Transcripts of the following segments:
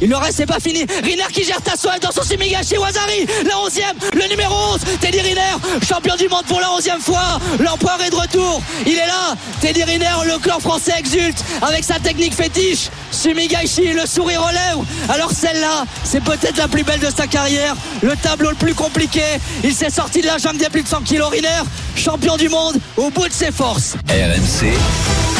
Il ne reste, c'est pas fini. Riner qui gère Tassoel dans son chez Wazari. La 11e, le numéro 11. Teddy Riner, champion du monde pour la 11e fois. L'empereur est de retour. Il est là. Teddy Riner, le clan français exulte avec sa technique fétiche. Sumigashi, le sourire aux lèvres. Alors celle-là, c'est peut-être la plus belle de sa carrière. Le tableau le plus compliqué. Il s'est sorti de la jungle des plus de 100 kilos. Riner, champion du monde au bout de ses forces. RMC.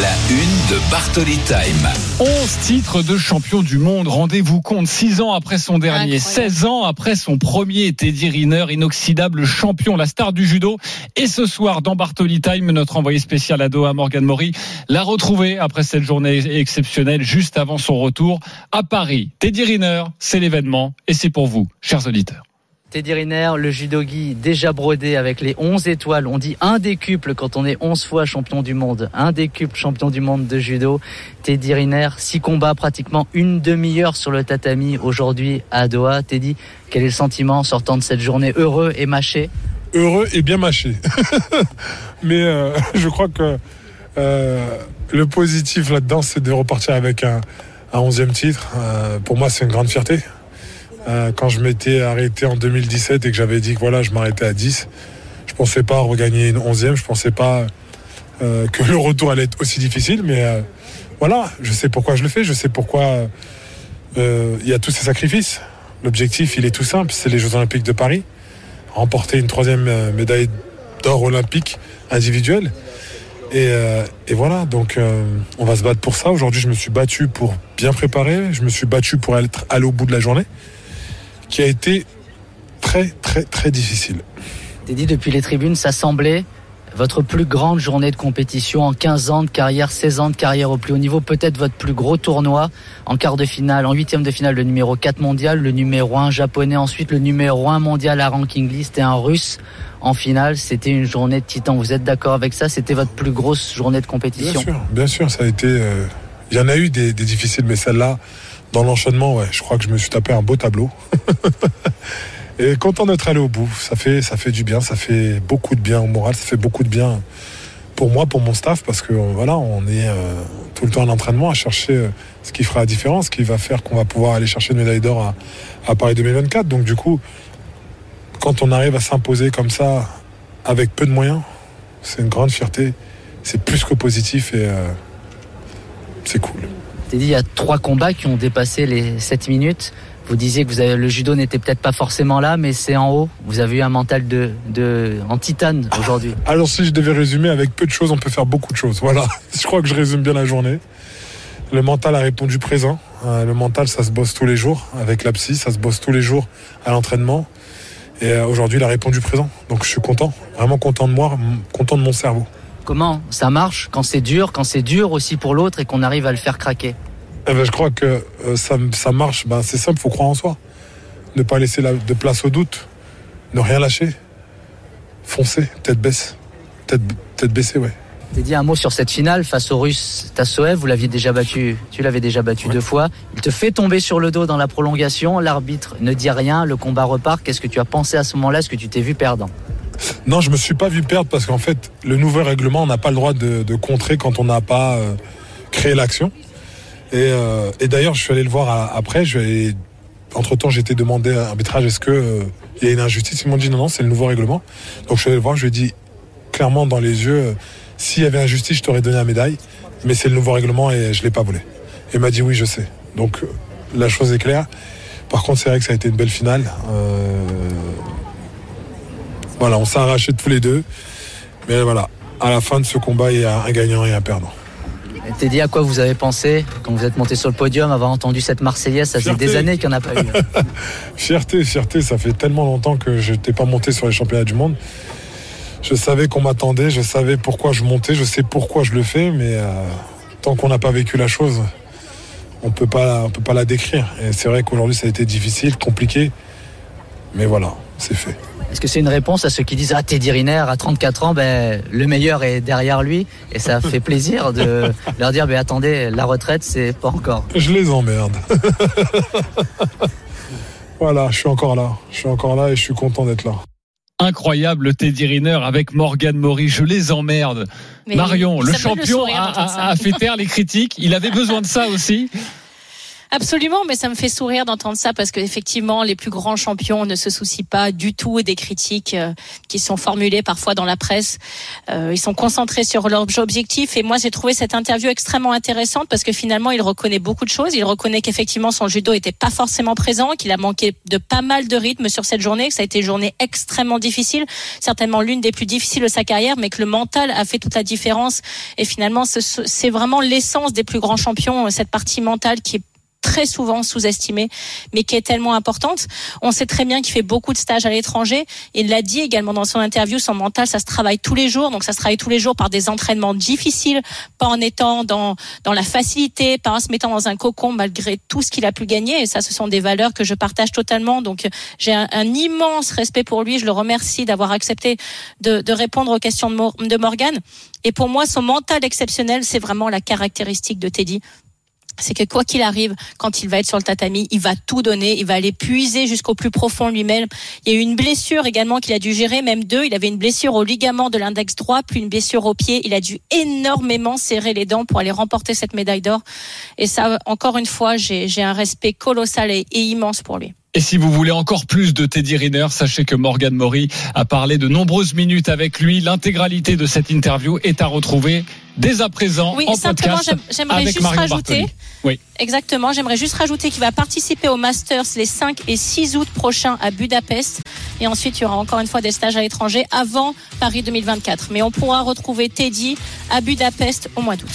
La une de Bartoli Time. 11 titres de champion du monde. Rendez-vous compte, 6 ans après son dernier, Incroyable. 16 ans après son premier, Teddy Riner, inoxydable champion, la star du judo. Et ce soir, dans Bartoli Time, notre envoyé spécial à Doha, Morgan Mori, l'a retrouvé après cette journée exceptionnelle, juste avant son retour à Paris. Teddy Riner, c'est l'événement et c'est pour vous, chers auditeurs. Teddy Riner, le judogi déjà brodé avec les 11 étoiles. On dit un décuple quand on est 11 fois champion du monde. Un décuple champion du monde de judo. Teddy Riner, 6 combats, pratiquement une demi-heure sur le tatami aujourd'hui à Doha. Teddy, quel est le sentiment en sortant de cette journée heureux et mâché? Heureux et bien mâché. Mais euh, je crois que euh, le positif là-dedans, c'est de repartir avec un, un 11e titre. Euh, pour moi, c'est une grande fierté. Euh, quand je m'étais arrêté en 2017 et que j'avais dit que voilà, je m'arrêtais à 10, je pensais pas regagner une 11e, je pensais pas euh, que le retour allait être aussi difficile. Mais euh, voilà, je sais pourquoi je le fais, je sais pourquoi il y a tous ces sacrifices. L'objectif, il est tout simple, c'est les Jeux Olympiques de Paris remporter une troisième médaille d'or olympique individuelle. Et, voilà, donc on va se battre pour ça. Aujourd'hui, je me suis battu pour bien préparer. Je me suis battu pour être aller au bout de la journée, qui a été très, très, très difficile. Teddy, depuis les tribunes, ça semblait votre plus grande journée de compétition en 15 ans de carrière, 16 ans de carrière au plus haut niveau, peut-être votre plus gros tournoi en quart de finale, en huitième de finale, le numéro 4 mondial, le numéro 1 japonais, ensuite le numéro 1 mondial à ranking list et un russe en finale. C'était une journée de titan. Vous êtes d'accord avec ça? C'était votre plus grosse journée de Bien compétition sûr, bien sûr, ça a été. euh, Il y en a eu des, des difficiles, mais celle-là, dans l'enchaînement, ouais, je crois que je me suis tapé un beau tableau. Et content d'être allé au bout. Ça fait, ça fait du bien, ça fait beaucoup de bien au moral, ça fait beaucoup de bien pour moi, pour mon staff, parce que voilà, on est euh, tout le temps en entraînement à chercher euh, ce qui fera la différence, ce qui va faire qu'on va pouvoir aller chercher une médaille d'or à, à Paris 2024. Donc du coup, quand on arrive à s'imposer comme ça, avec peu de moyens, c'est une grande fierté. C'est plus que positif et euh, c'est cool. Teddy, il y a trois combats qui ont dépassé les 7 minutes. Vous disiez que le judo n'était peut-être pas forcément là, mais c'est en haut. Vous avez eu un mental de, de en titane aujourd'hui. Alors si je devais résumer avec peu de choses, on peut faire beaucoup de choses. Voilà, je crois que je résume bien la journée. Le mental a répondu présent. Euh, le mental, ça se bosse tous les jours avec la psy, ça se bosse tous les jours à l'entraînement. Et euh, aujourd'hui, il a répondu présent. Donc je suis content, vraiment content de moi, content de mon cerveau. Comment ça marche quand c'est dur, quand c'est dur aussi pour l'autre et qu'on arrive à le faire craquer Eh ben, je crois que euh, ça, ça marche. Ben, c'est simple, faut croire en soi. Ne pas laisser la- de place au doute. Ne rien lâcher. Foncer, tête baisse. Tête, tête baissée, ouais. Teddy, un mot sur cette finale face au Russe Tassoev. Vous l'aviez déjà battu, tu l'avais déjà battu deux fois. Il te fait tomber sur le dos dans la prolongation. L'arbitre ne dit rien. Le combat repart. Qu'est-ce que tu as pensé à ce moment-là? Est-ce que tu t'es vu perdant? Non, je me suis pas vu perdre parce qu'en fait, le nouveau règlement, on n'a pas le droit de, contrer quand on n'a pas euh, créé l'action. Et, euh, et d'ailleurs, je suis allé le voir à- après. Entre temps, été demandé à l'arbitrage est-ce que euh, il y a une injustice? Ils m'ont dit non, non, c'est le nouveau règlement. Donc je suis allé le voir. Je lui ai dit clairement dans les yeux euh, s'il y avait injustice, je t'aurais donné la médaille. Mais c'est le nouveau règlement et je l'ai pas volé. Et il m'a dit oui, je sais. Donc euh, la chose est claire. Par contre, c'est vrai que ça a été une belle finale. Euh, voilà, on s'est arrachés tous les deux. Mais voilà, à la fin de ce combat, il y a un gagnant et un perdant. Teddy, à quoi vous avez pensé quand vous êtes monté sur le podium, avoir entendu cette Marseillaise Ça faisait Fierté. des années qu'il n'y en a pas eu. Fierté, fierté, ça fait tellement longtemps que je n'étais pas monté sur les championnats du monde. je savais qu'on m'attendait, je savais pourquoi je montais, je sais pourquoi je le fais, mais euh, tant qu'on n'a pas vécu la chose, on on peut pas la décrire. Et c'est vrai qu'aujourd'hui ça a été difficile, compliqué, mais voilà, c'est fait. Est-ce que c'est une réponse à ceux qui disent Ah, Teddy Riner, à 34 ans, ben, le meilleur est derrière lui Et ça fait plaisir de leur dire ben, Attendez, la retraite, c'est pas encore. Je les emmerde. voilà, je suis encore là. Je suis encore là et je suis content d'être là. Incroyable Teddy Riner avec Morgan Maury, je les emmerde. Mais Marion, le champion a fait taire les critiques. Il avait besoin de ça aussi. Absolument, mais ça me fait sourire d'entendre ça parce qu'effectivement, les plus grands champions ne se soucient pas du tout des critiques euh, qui sont formulées parfois dans la presse. Euh, ils sont concentrés sur leurs objectifs et moi j'ai trouvé cette interview extrêmement intéressante parce que finalement il reconnaît beaucoup de choses. Il reconnaît qu'effectivement son judo était pas forcément présent, qu'il a manqué de pas mal de rythme sur cette journée, que ça a été une journée extrêmement difficile, certainement l'une des plus difficiles de sa carrière, mais que le mental a fait toute la différence. Et finalement, ce- ce- c'est vraiment l'essence des plus grands champions, cette partie mentale qui est très souvent sous-estimée, mais qui est tellement importante. On sait très bien qu'il fait beaucoup de stages à l'étranger. Il l'a dit également dans son interview, son mental, ça se travaille tous les jours. Donc ça se travaille tous les jours par des entraînements difficiles, pas en étant dans, dans la facilité, pas en se mettant dans un cocon malgré tout ce qu'il a pu gagner. Et ça, ce sont des valeurs que je partage totalement. Donc j'ai un, un immense respect pour lui. Je le remercie d'avoir accepté de, de répondre aux questions de, Mor- de Morgan. Et pour moi, son mental exceptionnel, c'est vraiment la caractéristique de Teddy c'est que quoi qu'il arrive, quand il va être sur le tatami, il va tout donner, il va aller puiser jusqu'au plus profond lui-même. Il y a eu une blessure également qu'il a dû gérer, même deux. Il avait une blessure au ligament de l'index droit, puis une blessure au pied. Il a dû énormément serrer les dents pour aller remporter cette médaille d'or. Et ça, encore une fois, j'ai j'ai un respect colossal et, et immense pour lui. Et si vous voulez encore plus de Teddy Riner, sachez que Morgan Maury a parlé de nombreuses minutes avec lui. L'intégralité de cette interview est à retrouver dès à présent Oui, en simplement, podcast j'aime- j'aimerais avec juste Marion rajouter. Bartoli. Oui. Exactement. J'aimerais juste rajouter qu'il va participer au Masters les 5 et 6 août prochains à Budapest. Et ensuite, il y aura encore une fois des stages à l'étranger avant Paris 2024. Mais on pourra retrouver Teddy à Budapest au mois d'août.